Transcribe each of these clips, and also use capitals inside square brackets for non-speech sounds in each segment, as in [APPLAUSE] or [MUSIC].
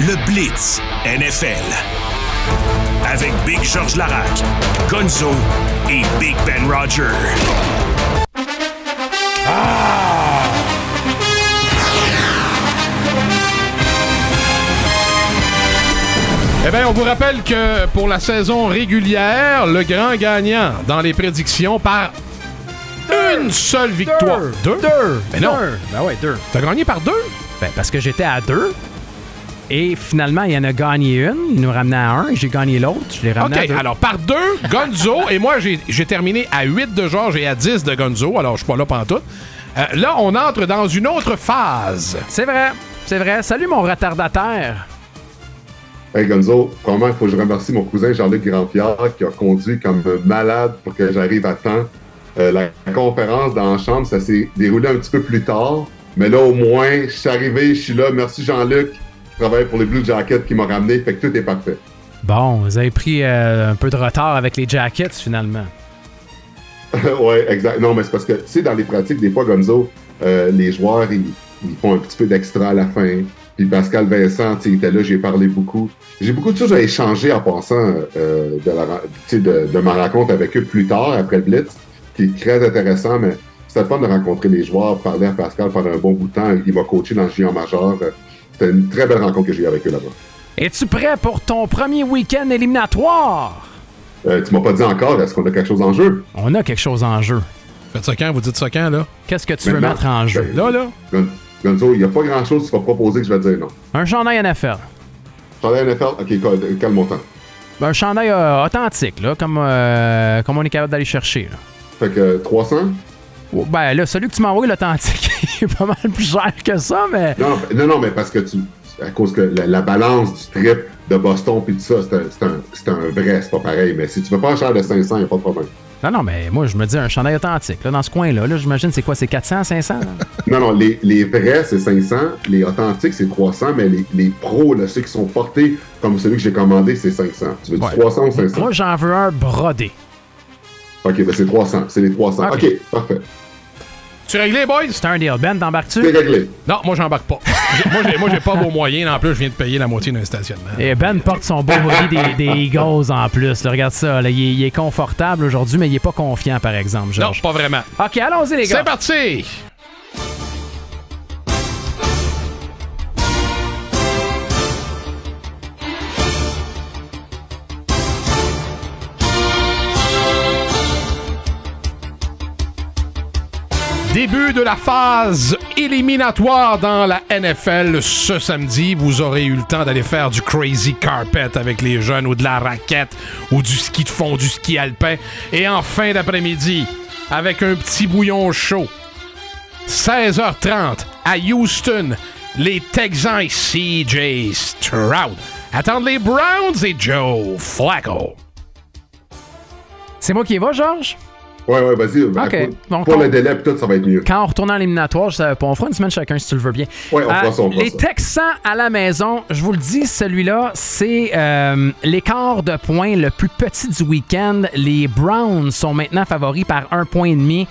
le Blitz NFL. Avec Big George Larac, Gonzo et Big Ben Roger. Eh bien, on vous rappelle que pour la saison régulière, le grand gagnant dans les prédictions par une seule victoire. Deux? Deux. Mais non. Deux. Ben ouais, deux. T'as gagné par deux? Ben, parce que j'étais à deux. Et finalement, il y en a gagné une. Il nous ramenait à un. J'ai gagné l'autre. Je l'ai ramené à OK, deux. alors par deux, Gonzo, et moi j'ai j'ai terminé à 8 de Georges et à 10 de Gonzo, alors je suis pas là pantoute. Euh, là, on entre dans une autre phase. C'est vrai. C'est vrai. Salut, mon retardataire. Hey Gonzo, vraiment, il faut que je remercie mon cousin Jean-Luc Grandpierre qui a conduit comme malade pour que j'arrive à temps. Euh, la conférence dans la chambre, ça s'est déroulé un petit peu plus tard. Mais là, au moins, je suis arrivé, je suis là. Merci Jean-Luc. Travaille pour les Blue Jackets qui m'ont ramené. Fait que tout est parfait. Bon, vous avez pris euh, un peu de retard avec les jackets, finalement. [LAUGHS] ouais, exact. Non, mais c'est parce que, tu sais, dans les pratiques, des fois, Gonzo, euh, les joueurs, ils, ils font un petit peu d'extra à la fin. Puis Pascal Vincent, tu sais, il était là, j'ai parlé beaucoup. J'ai beaucoup de choses à échanger en passant euh, de, la, tu sais, de, de ma rencontre avec eux plus tard, après le Blitz, qui est très intéressant, mais c'était le fun de rencontrer les joueurs, parler à Pascal pendant un bon bout de temps. Il m'a coaché dans le géant majeur. C'était une très belle rencontre que j'ai eue avec eux là-bas. Es-tu prêt pour ton premier week-end éliminatoire? Euh, tu m'as pas dit encore, est-ce qu'on a quelque chose en jeu? On a quelque chose en jeu. Faites ça quand? Vous dites ça quand, là? Qu'est-ce que tu veux mettre en jeu? Là, là? Gon- Gonzo, il n'y a pas grand-chose que tu vas proposer que je vais dire non. Un chandail NFL. Chandail NFL, ok, cal- calme mon temps. Un chandail euh, authentique, là, comme, euh, comme on est capable d'aller chercher. Là. Fait que 300? Oh, Ben là, celui que tu m'as envoyé, l'authentique, [LAUGHS] il est pas mal plus cher que ça, mais. Non, non, non, mais parce que tu. À cause que la, la balance du trip de Boston puis tout ça, c'est un, un, un vrai, c'est pas pareil. Mais si tu veux pas cher de 500, il a pas de problème. Non, non, mais moi, je me dis un chandail authentique, là, dans ce coin-là. Là, j'imagine, c'est quoi, c'est 400, 500? là? Non, non, les, les vrais, c'est 500. Les authentiques, c'est 300. Mais les, les pros, là, ceux qui sont portés comme celui que j'ai commandé, c'est 500. Tu veux du Ouais. 300 ou 500? moi, j'en veux un brodé. Ok, ben c'est 300. C'est les 300. Ok. Ok, parfait. Tu réglé, boys? C'est un deal. Ben, t'embarques-tu? C'est réglé. Non, moi, j'embarque pas. Moi, j'ai- moi, j'ai pas vos moyens. En plus, je viens de payer la moitié d'un stationnement. Et Ben porte son beau hoodie des, des Eagles en plus. là. regarde ça. là. Il, est, il est confortable aujourd'hui, mais il est pas confiant, par exemple, Non, Georges. pas vraiment. OK, allons-y, les gars. C'est parti! Début de la phase éliminatoire dans la NFL ce samedi. Vous aurez eu le temps d'aller faire du crazy carpet avec les jeunes ou de la raquette ou du ski de fond, du ski alpin. Et en fin d'après-midi, avec un petit bouillon chaud, 16h30 à Houston, les Texans et CJ Stroud attendent les Browns et Joe Flacco. C'est moi qui y va, Georges? Ouais, ouais, vas-y. Pour, donc pour on- le délai, puis tout, ça va être mieux. Quand on retourne en éliminatoire, je pas. On fera une semaine chacun si tu le veux bien. Ouais, on Euh, fera ça, on fera les ça. Texans à la maison, je vous le dis, celui-là, c'est euh, l'écart de points le plus petit du week-end. Les Browns sont maintenant favoris par un point et demi.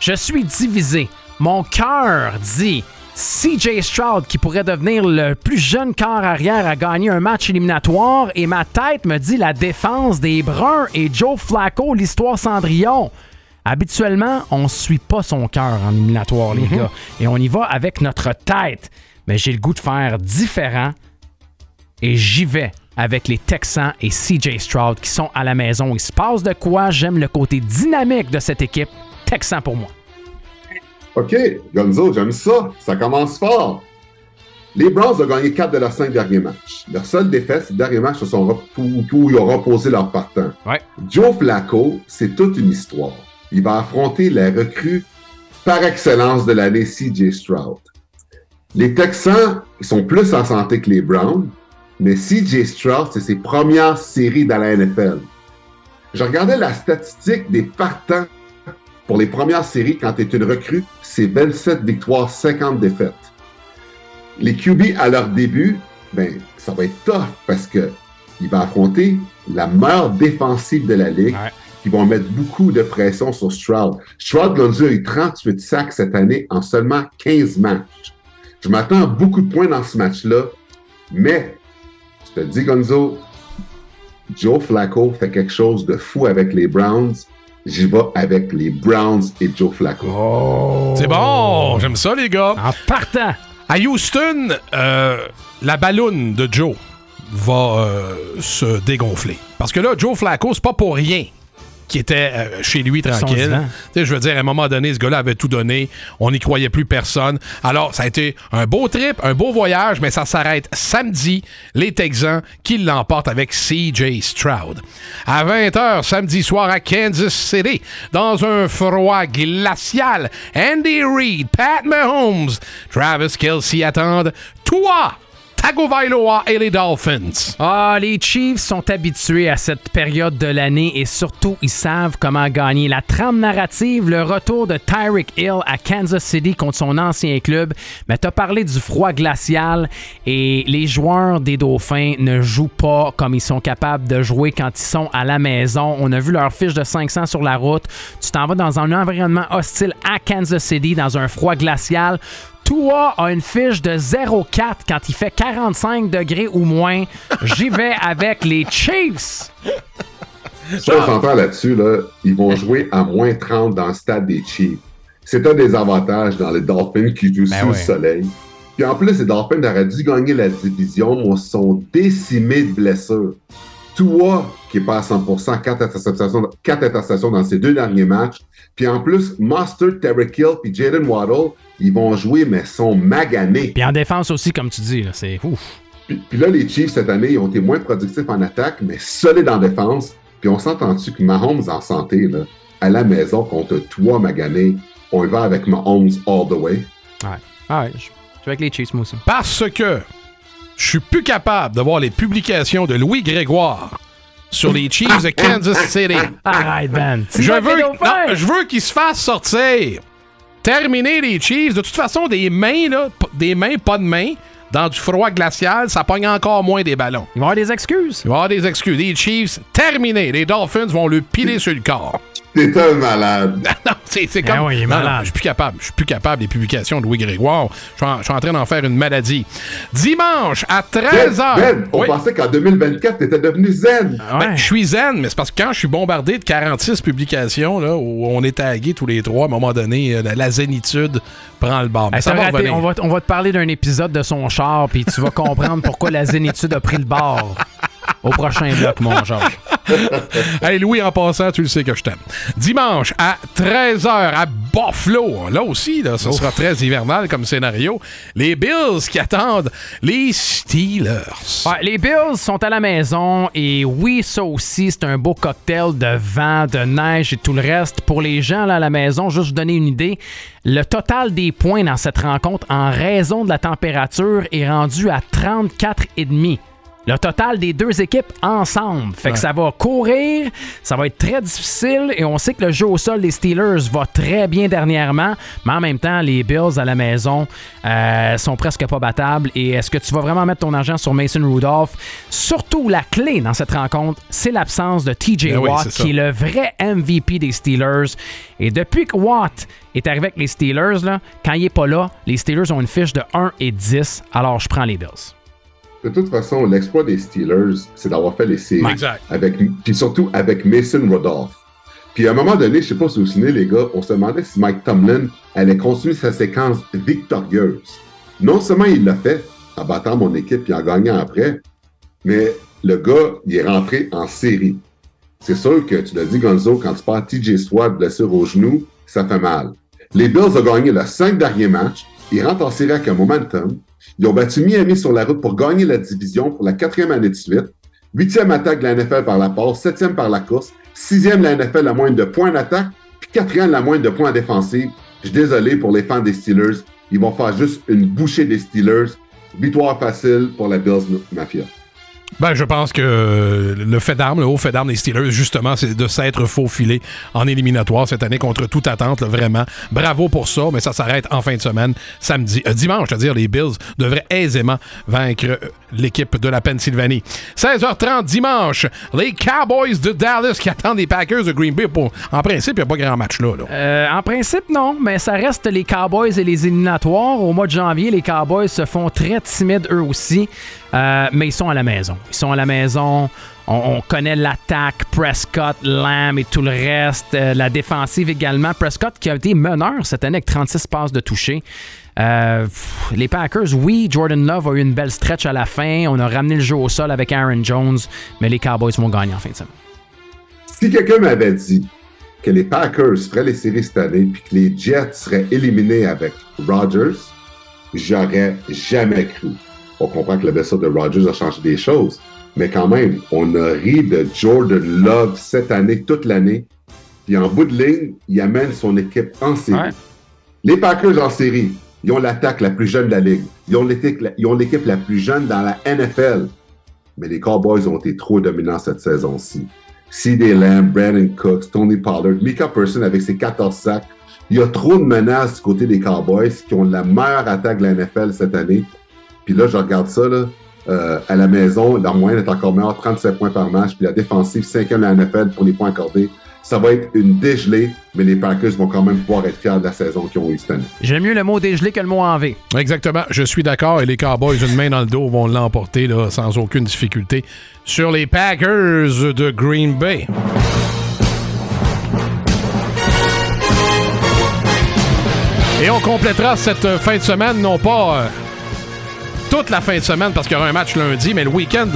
Je suis divisé. Mon cœur dit CJ Stroud qui pourrait devenir le plus jeune quart arrière à gagner un match éliminatoire et ma tête me dit la défense des Bruns et Joe Flacco, l'histoire Cendrillon. Habituellement, on suit pas son cœur en éliminatoire, les gars, et on y va avec notre tête. Mais j'ai le goût de faire différent et j'y vais avec les Texans et CJ Stroud qui sont à la maison. Il se passe de quoi? J'aime le côté dynamique de cette équipe. Texan pour moi. OK, Gonzo, j'aime ça. Ça commence fort. Les Browns ont gagné 4 de leurs 5 derniers matchs. Leur seule défaite, ces derniers matchs, ce sont rep- où, ils ont reposé leurs partants. Ouais. Joe Flacco, c'est toute une histoire. Il va affronter la recrue par excellence de l'année CJ Stroud. Les Texans, sont plus en santé que les Browns, mais CJ Stroud, c'est ses premières séries dans la NFL. Je regardais la statistique des partants pour les premières séries quand tu es une recrue, c'est 27 victoires, 50 défaites. Les QB à leur début, ben, ça va être tough parce que il va affronter la meilleure défensive de la ligue Ouais. qui vont mettre beaucoup de pression sur Stroud. Stroud Gonzo a eu 38 sacs cette année en seulement 15 matchs. Je m'attends à beaucoup de points dans ce match-là. Mais, je te dis, Gonzo, Joe Flacco fait quelque chose de fou avec les Browns. J'y vais avec les Browns et Joe Flacco. Oh. C'est bon, j'aime ça, les gars. En partant. À Houston, euh, la balloune de Joe va euh, se dégonfler. Parce que là, Joe Flacco, c'est pas pour rien qui était euh, chez lui tranquille. divan. Tu sais, Je veux dire, à un moment donné, ce gars-là avait tout donné. On n'y croyait plus personne. Alors, ça a été un beau trip, un beau voyage, mais ça s'arrête samedi. Les Texans qui l'emportent avec CJ Stroud. À 20h, samedi soir à Kansas City, dans un froid glacial, Andy Reid, Pat Mahomes, Travis Kelsey attendent toi, Tagovailoa et les Dolphins. Ah, les Chiefs sont habitués à cette période de l'année et surtout, ils savent comment gagner. La trame narrative, le retour de Tyreek Hill à Kansas City contre son ancien club. Mais t'as parlé du froid glacial et les joueurs des Dauphins ne jouent pas comme ils sont capables de jouer quand ils sont à la maison. On a vu leur fiche de 500 sur la route. Tu t'en vas dans un environnement hostile à Kansas City, dans un froid glacial. Tua a une fiche de 0,4 quand il fait 45 degrés ou moins. J'y vais avec les Chiefs. Ça, on s'entend là-dessus, là, ils vont jouer à moins 30 dans le stade des Chiefs. C'est un des avantages dans les Dolphins qui jouent Ben sous le soleil. Puis en plus, les Dolphins auraient dû gagner la division, mais sont décimés de blessures. Tua, qui est pas à 100%, 4 interceptions, quatre interceptions dans ses deux derniers matchs. Puis en plus, Master, Terry Hill puis Jaden Waddle, ils vont jouer, mais sont maganés. Puis en défense aussi, comme tu dis, c'est ouf. Puis, puis là, les Chiefs, cette année, ils ont été moins productifs en attaque, mais solides en défense. Puis on s'entend-tu que Mahomes en santé, là, à la maison, contre toi, Magané, on y va avec Mahomes all the way? Ouais. Ah ouais, je je vais avec les Chiefs, moi aussi. Parce que je suis plus capable de voir les publications de Louis Grégoire sur les Chiefs de Kansas City. Arrête, Ben. Je veux, non, je veux qu'ils se fassent sortir. Terminer les Chiefs. De toute façon, des mains, là, des mains, pas de mains, dans du froid glacial, ça pogne encore moins des ballons. Il va y avoir des excuses. Il va y avoir des excuses. Les Chiefs, terminés. Les Dolphins vont le piler sur le corps. [LAUGHS] T'es un malade. [LAUGHS] non, c'est c'est Ben comme. oui, il est Non, non, malade. je suis plus capable. Je suis plus capable des publications de Louis Grégoire. Je suis en, train d'en faire une maladie. Dimanche à Ben, 13h. Ben, on Oui. pensait qu'en 2024, t'étais devenu zen. Ouais. Ben, je suis zen, mais c'est parce que quand je suis bombardé de 46 publications, là, où on est tagués tous les trois, à un moment donné, euh, la, la zénitude prend le bord. Mais Hey, ça va raté. on, va, on va te parler d'un épisode de son char, puis tu vas comprendre pourquoi la zénitude a pris le bord. Au prochain bloc, mon Georges. [LAUGHS] Hey Louis, en passant, tu le sais que je t'aime. Dimanche à 13h à Buffalo. Là aussi, là, ce sera très hivernal comme scénario. Les Bills qui attendent les Steelers. Ouais, les Bills sont à la maison et oui, ça aussi, c'est un beau cocktail de vent, de neige et tout le reste. Pour les gens là, à la maison, juste vous donner une idée, le total des points dans cette rencontre en raison de la température est rendu à 34,5. Le total des deux équipes ensemble. Fait que ça va courir, ça va être très difficile et on sait que le jeu au sol des Steelers va très bien dernièrement, mais en même temps, les Bills à la maison euh, sont presque pas battables. Et est-ce que tu vas vraiment mettre ton argent sur Mason Rudolph? Surtout, la clé dans cette rencontre, c'est l'absence de TJ Ben oui, Watt, qui est le vrai MVP des Steelers. Et depuis que Watt est arrivé avec les Steelers, là, quand il est pas là, les Steelers ont une fiche de 1 et 10. Alors, je prends les Bills. De toute façon, l'exploit des Steelers, c'est d'avoir fait les séries. Exact. Avec, puis surtout avec Mason Rudolph. Puis à un moment donné, je sais pas si vous vous souvenez, les gars, on se demandait si Mike Tomlin allait continuer sa séquence victorieuse. Non seulement il l'a fait en battant mon équipe et en gagnant après, mais le gars, il est rentré en série. C'est sûr que tu l'as dit, Gonzo, quand tu perds TJ Swat blessure au genou, ça fait mal. Les Bills ont gagné les cinq derniers matchs. Ils rentrent en série avec un momentum. Ils ont battu Miami sur la route pour gagner la division pour la quatrième année de suite. Huitième attaque de la NFL par la passe, septième par la course, sixième de la NFL la moindre de points d'attaque, puis quatrième la moindre de points en défensive. Je suis désolé pour les fans des Steelers. Ils vont faire juste une bouchée des Steelers. Victoire facile pour la Bills Mafia. Ben, je pense que le fait d'armes, le haut fait d'armes des Steelers, justement, c'est de s'être faufilé en éliminatoire cette année contre toute attente, vraiment. Bravo pour ça, mais ça s'arrête en fin de semaine, samedi, euh, dimanche, c'est-à-dire les Bills devraient aisément vaincre euh, l'équipe de la Pennsylvanie. 16h30 dimanche, les Cowboys de Dallas qui attendent les Packers de Green Bay. Pour, en principe, il n'y a pas grand match là. là. Euh, en principe, non, mais ça reste les Cowboys et les éliminatoires. Au mois de janvier, les Cowboys se font très timides eux aussi, mais ils sont à la maison. Ils sont à la maison. On, on connaît l'attaque, Prescott, Lamb et tout le reste. Euh, la défensive également. Prescott qui a été meneur cette année avec 36 passes de toucher. Euh, les Packers, oui, Jordan Love a eu une belle stretch à la fin. On a ramené le jeu au sol avec Aaron Jones, mais les Cowboys vont gagner en fin de semaine. Si quelqu'un m'avait dit que les Packers feraient les séries cette année puis que les Jets seraient éliminés avec Rodgers, j'aurais jamais cru. On comprend que le blessure de Rodgers a changé des choses, mais quand même, on a ri de Jordan Love cette année, toute l'année. Puis en bout de ligne, il amène son équipe en série. Ouais. Les Packers en série, ils ont l'attaque la plus jeune de la ligue. Ils ont l'équipe la, ils ont l'équipe la plus jeune dans la NFL. Mais les Cowboys ont été trop dominants cette saison-ci. C.D. Lamb, Brandon Cooks, Tony Pollard, Mika Person avec ses 14 sacs. Il y a trop de menaces du côté des Cowboys qui ont la meilleure attaque de la NFL cette année. Puis là, je regarde ça, là, euh, à la maison, leur moyenne est encore meilleure, 37 points par match. Puis la défensive, 5e de la NFL pour les points accordés. Ça va être une dégelée, mais les Packers vont quand même pouvoir être fiers de la saison qu'ils ont eue cette année. J'aime mieux le mot dégelé que le mot en V. Exactement, je suis d'accord. Et les Cowboys, une main dans le dos, vont l'emporter là, sans aucune difficulté sur les Packers de Green Bay. Et on complétera cette euh, fin de semaine, non pas euh, toute la fin de semaine parce qu'il y aura un match lundi, mais le week-end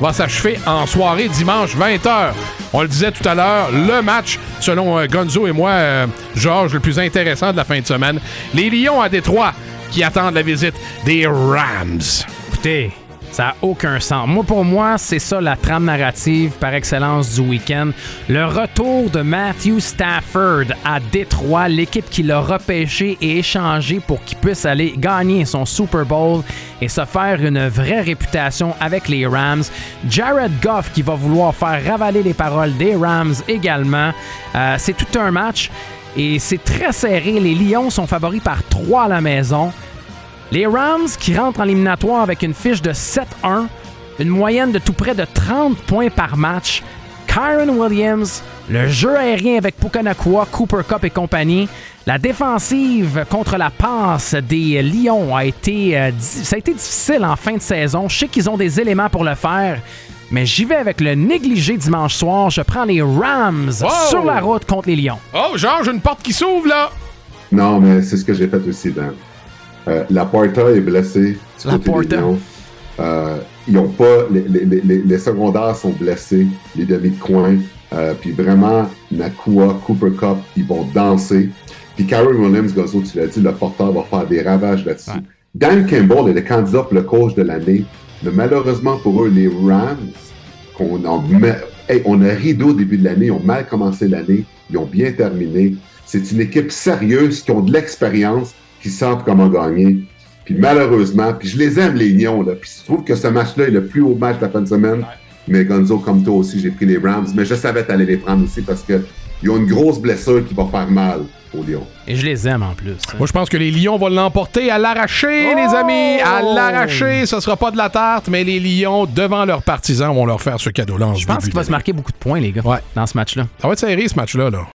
va s'achever en soirée dimanche 20h. On le disait tout à l'heure, le match, selon euh, Gonzo et moi, euh, Georges, le plus intéressant de la fin de semaine. Les Lions à Détroit qui attendent la visite des Rams. Écoutez, ça n'a aucun sens. Moi, pour moi, c'est ça la trame narrative par excellence du week-end. Le retour de Matthew Stafford à Détroit, l'équipe qui l'a repêché et échangé pour qu'il puisse aller gagner son Super Bowl et se faire une vraie réputation avec les Rams. Jared Goff qui va vouloir faire ravaler les paroles des Rams également. Euh, c'est tout un match et c'est très serré. Les Lions sont favoris par 3 à la maison. Les Rams qui rentrent en éliminatoire avec une fiche de 7-1, une moyenne de tout près de 30 points par match. Kyron Williams, le jeu aérien avec Pukanakua, Cooper Cup et compagnie. La défensive contre la passe des Lions a été, euh, ça a été difficile en fin de saison. Je sais qu'ils ont des éléments pour le faire, mais j'y vais avec le négligé dimanche soir. Je prends les Rams Wow! sur la route contre les Lions. Oh, Georges, une porte qui s'ouvre là! Non, mais c'est ce que j'ai fait aussi, Dan. Euh, Laporta est blessé du côté. Euh, ils ont pas, les, les- les- les secondaires sont blessés, les demi de coin. Euh, puis vraiment, Nakua, Cooper Cup, ils vont danser. Puis Karen Williams, Gozo, tu l'as dit, le porteur va faire des ravages là-dessus. Ouais. Dan Campbell est le candidat pour le coach de l'année. Mais malheureusement pour eux, les Rams, qu'on a, hey, on a ri d'eau au début de l'année, ils ont mal commencé l'année, ils ont bien terminé. C'est une équipe sérieuse qui ont de l'expérience, qui savent comment gagner. Puis malheureusement, puis je les aime les Lions, là. Puis je trouve que ce match-là est le plus haut match de la fin de semaine. Mais Gonzo, comme toi aussi, j'ai pris les Rams. Mais je savais t'aller les prendre aussi parce que ils ont une grosse blessure qui va faire mal aux Lions. Et je les aime en plus. Moi, je pense que les Lions vont l'emporter à l'arraché, Oh! les amis. À l'arraché, ce sera pas de la tarte, mais les Lions, devant leurs partisans, vont leur faire ce cadeau-là Je pense qu'il va se marquer beaucoup de points, les gars, Ouais. dans ce match-là. Ça va être serré, ce match-là. Là.